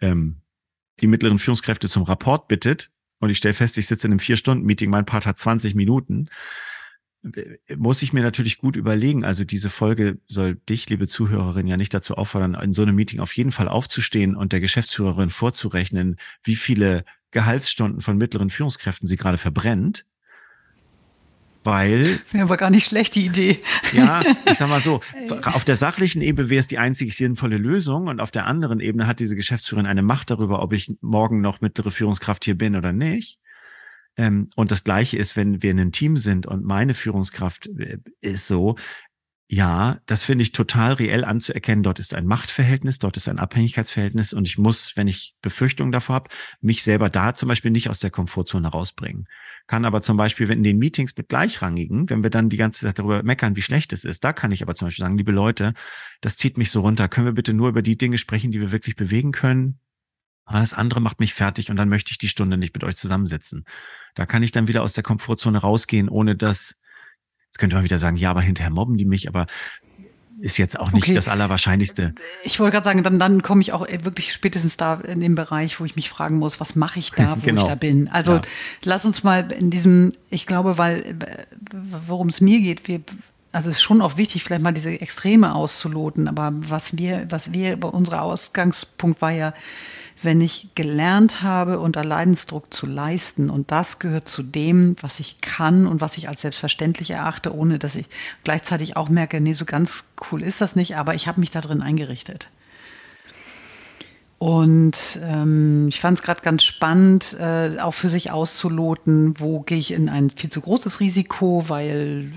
ähm, die mittleren Führungskräfte zum Rapport bittet und ich stelle fest, ich sitze in einem Vier-Stunden-Meeting, mein Part hat 20 Minuten, muss ich mir natürlich gut überlegen. Also diese Folge soll dich, liebe Zuhörerin, ja nicht dazu auffordern, in so einem Meeting auf jeden Fall aufzustehen und der Geschäftsführerin vorzurechnen, wie viele Gehaltsstunden von mittleren Führungskräften sie gerade verbrennt. Weil. [LAUGHS] Wäre aber gar nicht schlecht, die Idee. Ja, ich sag mal so, [LAUGHS] auf der sachlichen Ebene wäre es die einzig sinnvolle Lösung und auf der anderen Ebene hat diese Geschäftsführerin eine Macht darüber, ob ich morgen noch mittlere Führungskraft hier bin oder nicht. Ähm, und das Gleiche ist, wenn wir in einem Team sind und meine Führungskraft äh, ist so, ja, das finde ich total reell anzuerkennen. Dort ist ein Machtverhältnis, dort ist ein Abhängigkeitsverhältnis und ich muss, wenn ich Befürchtungen davor habe, mich selber da zum Beispiel nicht aus der Komfortzone rausbringen. Kann aber zum Beispiel, wenn in den Meetings mit Gleichrangigen, wenn wir dann die ganze Zeit darüber meckern, wie schlecht es ist, da kann ich aber zum Beispiel sagen, liebe Leute, das zieht mich so runter. Können wir bitte nur über die Dinge sprechen, die wir wirklich bewegen können? Alles andere macht mich fertig und dann möchte ich die Stunde nicht mit euch zusammensitzen. Da kann ich dann wieder aus der Komfortzone rausgehen, ohne dass könnte man wieder sagen, ja, aber hinterher mobben die mich, aber ist jetzt auch nicht okay. das Allerwahrscheinlichste. Ich wollte gerade sagen, dann, dann komme ich auch wirklich spätestens da in den Bereich, wo ich mich fragen muss, was mache ich da, [LAUGHS] wo genau. ich da bin. Also ja. lass uns mal in diesem, ich glaube, weil worum es mir geht, wir, also es ist schon auch wichtig, vielleicht mal diese Extreme auszuloten, aber was wir, was wir, unser Ausgangspunkt war ja, wenn ich gelernt habe, unter Leidensdruck zu leisten. Und das gehört zu dem, was ich kann und was ich als selbstverständlich erachte, ohne dass ich gleichzeitig auch merke, nee, so ganz cool ist das nicht, aber ich habe mich da drin eingerichtet. Und ähm, ich fand es gerade ganz spannend, äh, auch für sich auszuloten, wo gehe ich in ein viel zu großes Risiko, weil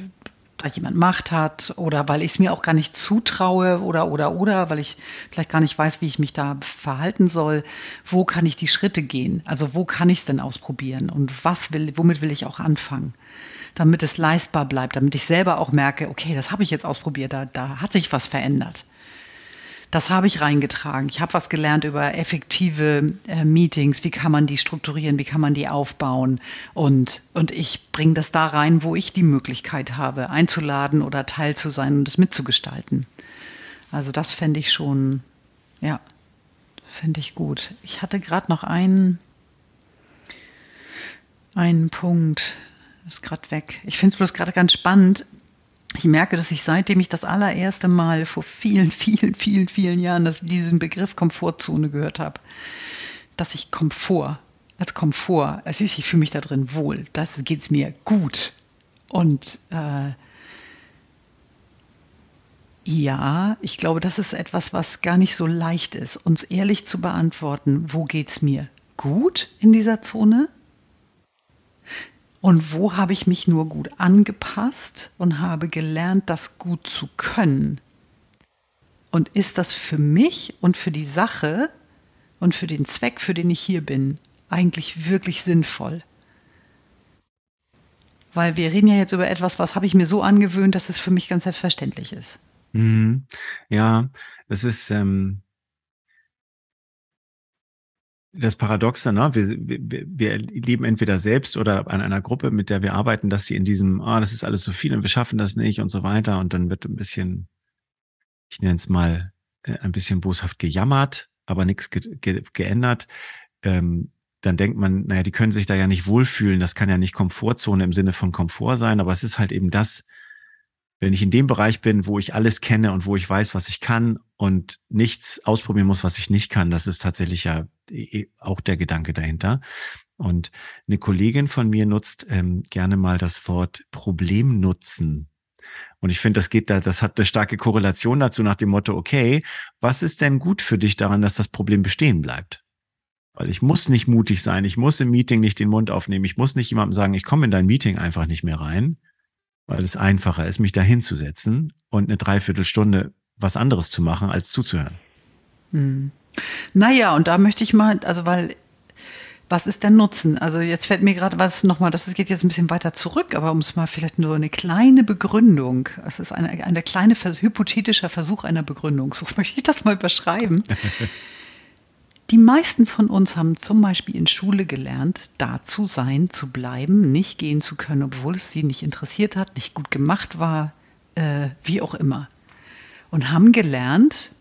da jemand Macht hat oder weil ich es mir auch gar nicht zutraue oder oder oder, weil ich vielleicht gar nicht weiß, wie ich mich da verhalten soll. Wo kann ich die Schritte gehen? Also wo kann ich es denn ausprobieren und was will, womit will ich auch anfangen? Damit es leistbar bleibt, damit ich selber auch merke, okay, das habe ich jetzt ausprobiert, da, da hat sich was verändert das habe ich reingetragen. Ich habe was gelernt über effektive äh, Meetings, wie kann man die strukturieren, wie kann man die aufbauen. Und, und ich bringe das da rein, wo ich die Möglichkeit habe, einzuladen oder Teil zu sein und es mitzugestalten. Also das fände ich schon, ja, finde ich gut. Ich hatte gerade noch einen, einen Punkt, ist gerade weg. Ich finde es bloß gerade ganz spannend ich merke, dass ich seitdem ich das allererste Mal vor vielen, [LAUGHS] vielen, vielen, vielen Jahren das, diesen Begriff Komfortzone gehört habe, dass ich Komfort, als Komfort, es ich fühle mich da drin wohl, das geht es mir gut. Und äh, ja, ich glaube, das ist etwas, was gar nicht so leicht ist, uns ehrlich zu beantworten, wo geht es mir gut in dieser Zone und wo habe ich mich nur gut angepasst und habe gelernt, das gut zu können? Und ist das für mich und für die Sache und für den Zweck, für den ich hier bin, eigentlich wirklich sinnvoll? Weil wir reden ja jetzt über etwas, was habe ich mir so angewöhnt, dass es für mich ganz selbstverständlich ist. Mhm. Ja, das ist, ähm, das Paradoxe, ne? Wir, wir, wir leben entweder selbst oder an einer Gruppe, mit der wir arbeiten, dass sie in diesem, ah, das ist alles so viel und wir schaffen das nicht und so weiter. Und dann wird ein bisschen, ich nenne es mal, äh, ein bisschen boshaft gejammert, aber nichts ge ge geändert. Ähm, dann denkt man, naja, die können sich da ja nicht wohlfühlen. Das kann ja nicht Komfortzone im Sinne von Komfort sein, aber es ist halt eben das, wenn ich in dem Bereich bin, wo ich alles kenne und wo ich weiß, was ich kann und nichts ausprobieren muss, was ich nicht kann, das ist tatsächlich ja auch der Gedanke dahinter. Und eine Kollegin von mir nutzt ähm, gerne mal das Wort Problemnutzen. Und ich finde, das geht da, das hat eine starke Korrelation dazu nach dem Motto, okay, was ist denn gut für dich daran, dass das Problem bestehen bleibt? Weil ich muss nicht mutig sein, ich muss im Meeting nicht den Mund aufnehmen, ich muss nicht jemandem sagen, ich komme in dein Meeting einfach nicht mehr rein, weil es einfacher ist, mich da hinzusetzen und eine Dreiviertelstunde was anderes zu machen, als zuzuhören. Hm. Naja, und da möchte ich mal, also weil Was ist der Nutzen? Also jetzt fällt mir gerade was nochmal, das geht jetzt ein bisschen weiter zurück, aber um es mal vielleicht nur eine kleine Begründung, es ist eine, eine kleine hypothetischer Versuch einer Begründung, so [LAUGHS] möchte ich das mal beschreiben. [LAUGHS] Die meisten von uns haben zum Beispiel in Schule gelernt, da zu sein, zu bleiben, nicht gehen zu können, obwohl es sie nicht interessiert hat, nicht gut gemacht war, äh, wie auch immer. Und haben gelernt,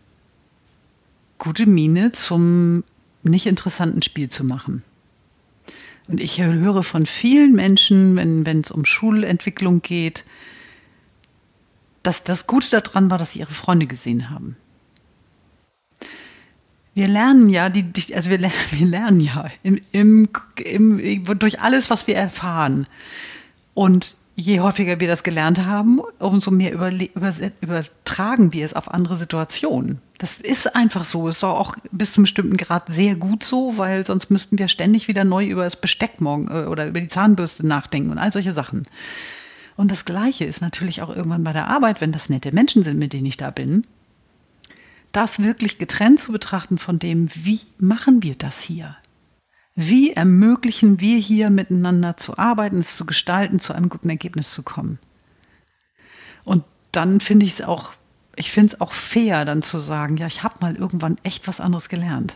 gute Miene zum nicht interessanten Spiel zu machen. Und ich höre von vielen Menschen, wenn es um Schulentwicklung geht, dass das Gute daran war, dass sie ihre Freunde gesehen haben. Wir lernen ja, die, also wir, [LAUGHS] wir lernen ja im, im, im, durch alles, was wir erfahren. Und je häufiger wir das gelernt haben, umso mehr über, über, übertragen wir es auf andere Situationen. Das ist einfach so. Ist auch bis zu einem bestimmten Grad sehr gut so, weil sonst müssten wir ständig wieder neu über das Besteck morgen äh, oder über die Zahnbürste nachdenken und all solche Sachen. Und das Gleiche ist natürlich auch irgendwann bei der Arbeit, wenn das nette Menschen sind, mit denen ich da bin, das wirklich getrennt zu betrachten von dem, wie machen wir das hier? Wie ermöglichen wir hier miteinander zu arbeiten, es zu gestalten, zu einem guten Ergebnis zu kommen? Und dann finde ich es auch, ich finde es auch fair, dann zu sagen, ja, ich habe mal irgendwann echt was anderes gelernt.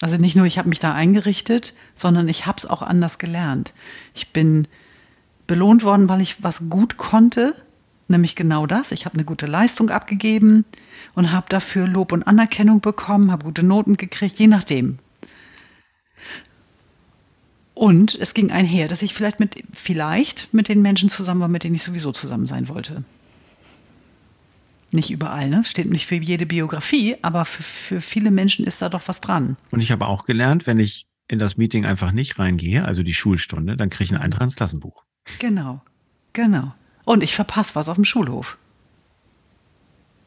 Also nicht nur, ich habe mich da eingerichtet, sondern ich habe es auch anders gelernt. Ich bin belohnt worden, weil ich was gut konnte, nämlich genau das. Ich habe eine gute Leistung abgegeben und habe dafür Lob und Anerkennung bekommen, habe gute Noten gekriegt, je nachdem, und es ging einher, dass ich vielleicht mit, vielleicht mit den Menschen zusammen war, mit denen ich sowieso zusammen sein wollte. Nicht überall, ne? Steht nicht für jede Biografie, aber für, für viele Menschen ist da doch was dran. Und ich habe auch gelernt, wenn ich in das Meeting einfach nicht reingehe, also die Schulstunde, dann kriege ich einen Eintrag ins Klassenbuch. Genau, genau. Und ich verpasse was auf dem Schulhof.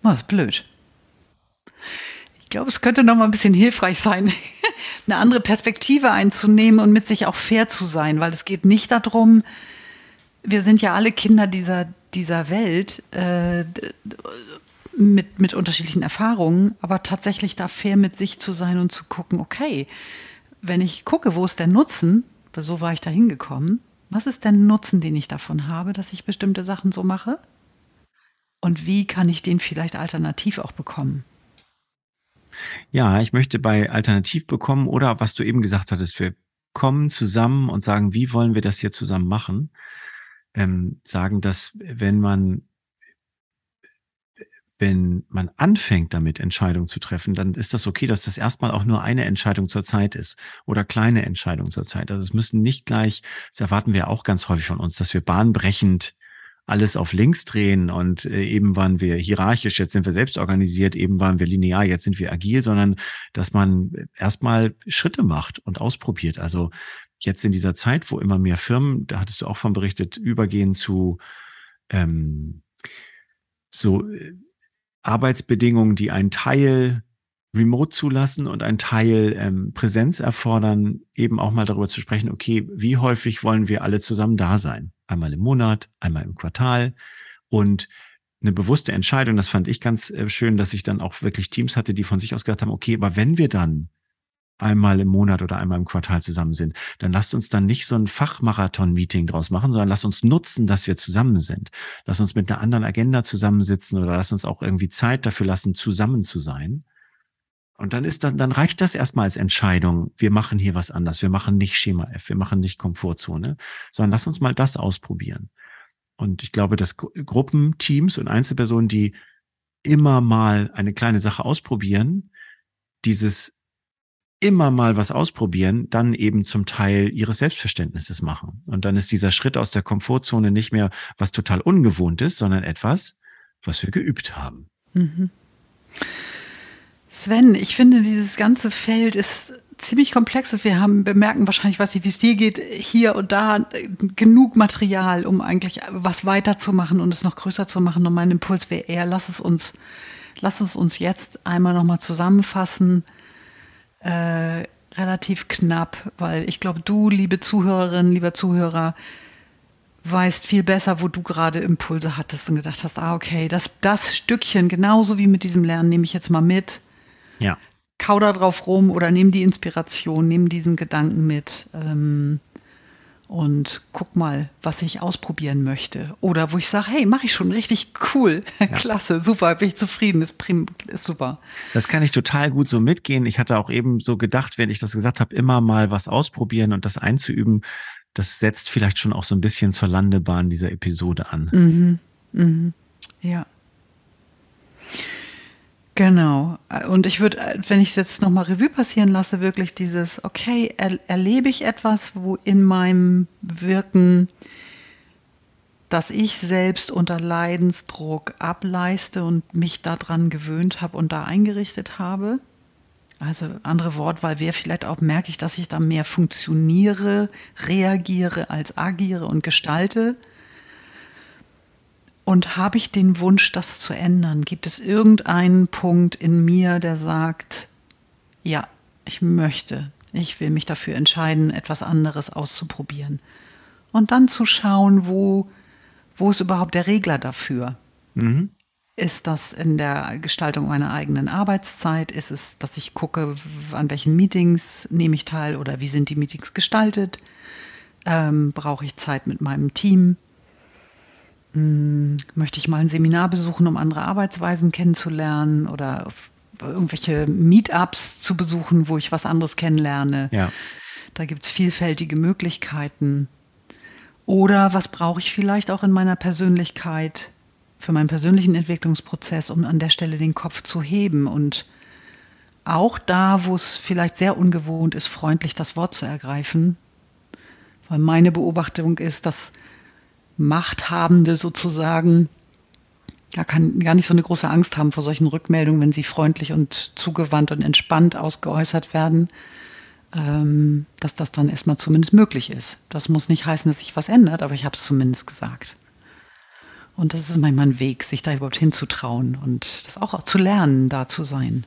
Das ist blöd. Ich glaube, es könnte noch mal ein bisschen hilfreich sein, [LAUGHS] eine andere Perspektive einzunehmen und mit sich auch fair zu sein, weil es geht nicht darum, wir sind ja alle Kinder dieser, dieser Welt äh, mit, mit unterschiedlichen Erfahrungen, aber tatsächlich da fair mit sich zu sein und zu gucken, okay, wenn ich gucke, wo ist der Nutzen, so war ich da hingekommen, was ist der Nutzen, den ich davon habe, dass ich bestimmte Sachen so mache? Und wie kann ich den vielleicht alternativ auch bekommen? Ja, ich möchte bei Alternativ bekommen oder was du eben gesagt hattest, wir kommen zusammen und sagen, wie wollen wir das hier zusammen machen? Ähm, sagen, dass wenn man wenn man anfängt damit Entscheidungen zu treffen, dann ist das okay, dass das erstmal auch nur eine Entscheidung zur Zeit ist oder kleine Entscheidungen zur Zeit. Also es müssen nicht gleich, das erwarten wir auch ganz häufig von uns, dass wir bahnbrechend alles auf links drehen und äh, eben waren wir hierarchisch, jetzt sind wir selbst organisiert, eben waren wir linear, jetzt sind wir agil, sondern dass man erstmal Schritte macht und ausprobiert. Also jetzt in dieser Zeit, wo immer mehr Firmen, da hattest du auch von berichtet, übergehen zu ähm, so äh, Arbeitsbedingungen, die einen Teil Remote zulassen und einen Teil ähm, Präsenz erfordern, eben auch mal darüber zu sprechen, okay, wie häufig wollen wir alle zusammen da sein? Einmal im Monat, einmal im Quartal und eine bewusste Entscheidung, das fand ich ganz äh, schön, dass ich dann auch wirklich Teams hatte, die von sich aus gesagt haben, okay, aber wenn wir dann einmal im Monat oder einmal im Quartal zusammen sind, dann lasst uns dann nicht so ein Fachmarathon-Meeting draus machen, sondern lasst uns nutzen, dass wir zusammen sind. Lass uns mit einer anderen Agenda zusammensitzen oder lass uns auch irgendwie Zeit dafür lassen, zusammen zu sein. Und dann ist dann, dann reicht das erstmal als Entscheidung. Wir machen hier was anders. Wir machen nicht Schema F. Wir machen nicht Komfortzone, sondern lass uns mal das ausprobieren. Und ich glaube, dass Gruppen, Teams und Einzelpersonen, die immer mal eine kleine Sache ausprobieren, dieses immer mal was ausprobieren, dann eben zum Teil ihres Selbstverständnisses machen. Und dann ist dieser Schritt aus der Komfortzone nicht mehr was total ungewohntes, sondern etwas, was wir geübt haben. Mhm. Sven, ich finde, dieses ganze Feld ist ziemlich komplex. Wir haben bemerken wahrscheinlich, nicht, wie es dir geht, hier und da genug Material, um eigentlich was weiterzumachen und es noch größer zu machen. Und mein Impuls wäre eher, lass es uns, lass es uns jetzt einmal nochmal zusammenfassen. Äh, relativ knapp, weil ich glaube, du, liebe Zuhörerin, lieber Zuhörer, weißt viel besser, wo du gerade Impulse hattest und gedacht hast, ah, okay, das, das Stückchen, genauso wie mit diesem Lernen, nehme ich jetzt mal mit. Ja. kau da drauf rum oder nehme die Inspiration, nehme diesen Gedanken mit. Ähm, und guck mal, was ich ausprobieren möchte. Oder wo ich sage, hey, mache ich schon richtig cool. [LAUGHS] Ja. Klasse, super, bin ich zufrieden, ist, prim, ist super. Das kann ich total gut so mitgehen. Ich hatte auch eben so gedacht, wenn ich das gesagt habe, immer mal was ausprobieren und das einzuüben, das setzt vielleicht schon auch so ein bisschen zur Landebahn dieser Episode an. Mhm. Mhm. Ja. Genau. Und ich würde, wenn ich es jetzt nochmal Revue passieren lasse, wirklich dieses, okay, er, erlebe ich etwas, wo in meinem Wirken, dass ich selbst unter Leidensdruck ableiste und mich daran gewöhnt habe und da eingerichtet habe. Also andere Wortwahl wäre vielleicht auch, merke ich, dass ich da mehr funktioniere, reagiere als agiere und gestalte. Und habe ich den Wunsch, das zu ändern? Gibt es irgendeinen Punkt in mir, der sagt, ja, ich möchte, ich will mich dafür entscheiden, etwas anderes auszuprobieren? Und dann zu schauen, wo, wo ist überhaupt der Regler dafür? Mhm. Ist das in der Gestaltung meiner eigenen Arbeitszeit? Ist es, dass ich gucke, an welchen Meetings nehme ich teil oder wie sind die Meetings gestaltet? Ähm, brauche ich Zeit mit meinem Team? Hm, möchte ich mal ein Seminar besuchen, um andere Arbeitsweisen kennenzulernen oder irgendwelche Meetups zu besuchen, wo ich was anderes kennenlerne. Ja. Da gibt es vielfältige Möglichkeiten. Oder was brauche ich vielleicht auch in meiner Persönlichkeit für meinen persönlichen Entwicklungsprozess, um an der Stelle den Kopf zu heben und auch da, wo es vielleicht sehr ungewohnt ist, freundlich das Wort zu ergreifen. Weil meine Beobachtung ist, dass Machthabende sozusagen ja, kann gar nicht so eine große Angst haben vor solchen Rückmeldungen, wenn sie freundlich und zugewandt und entspannt ausgeäußert werden, ähm, dass das dann erstmal zumindest möglich ist. Das muss nicht heißen, dass sich was ändert, aber ich habe es zumindest gesagt. Und das ist manchmal ein Weg, sich da überhaupt hinzutrauen und das auch zu lernen, da zu sein.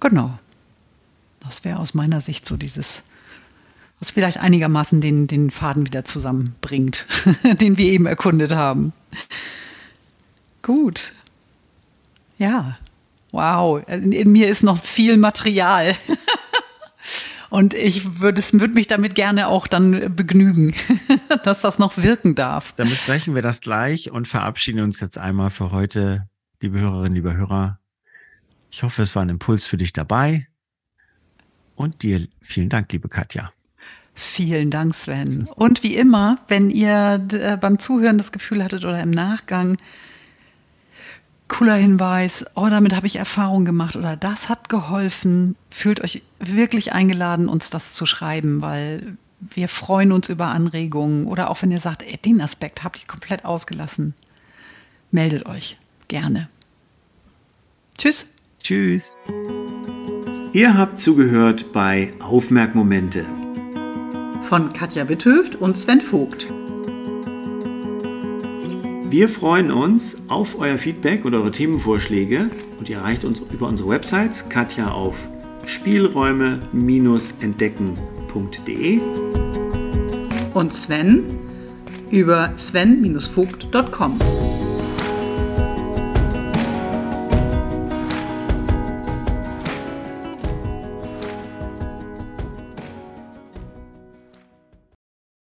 Genau. Das wäre aus meiner Sicht so dieses was vielleicht einigermaßen den, den Faden wieder zusammenbringt, [LAUGHS] den wir eben erkundet haben. Gut. Ja. Wow. In, in mir ist noch viel Material. [LAUGHS] Und ich würde würd mich damit gerne auch dann begnügen, [LAUGHS] dass das noch wirken darf. Dann besprechen wir das gleich und verabschieden uns jetzt einmal für heute, liebe Hörerinnen, liebe Hörer. Ich hoffe, es war ein Impuls für dich dabei. Und dir vielen Dank, liebe Katja. Vielen Dank, Sven. Und wie immer, wenn ihr äh, beim Zuhören das Gefühl hattet oder im Nachgang, cooler Hinweis, oh, damit habe ich Erfahrung gemacht oder das hat geholfen, fühlt euch wirklich eingeladen, uns das zu schreiben, weil wir freuen uns über Anregungen oder auch wenn ihr sagt, ey, den Aspekt habt ihr komplett ausgelassen, meldet euch gerne. Tschüss. Tschüss. Ihr habt zugehört bei Aufmerkmomente von Katja Witthöft und Sven Vogt. Wir freuen uns auf euer Feedback und eure Themenvorschläge und ihr erreicht uns über unsere Websites Katja auf spielräume-entdecken.de und Sven über sven-vogt.com.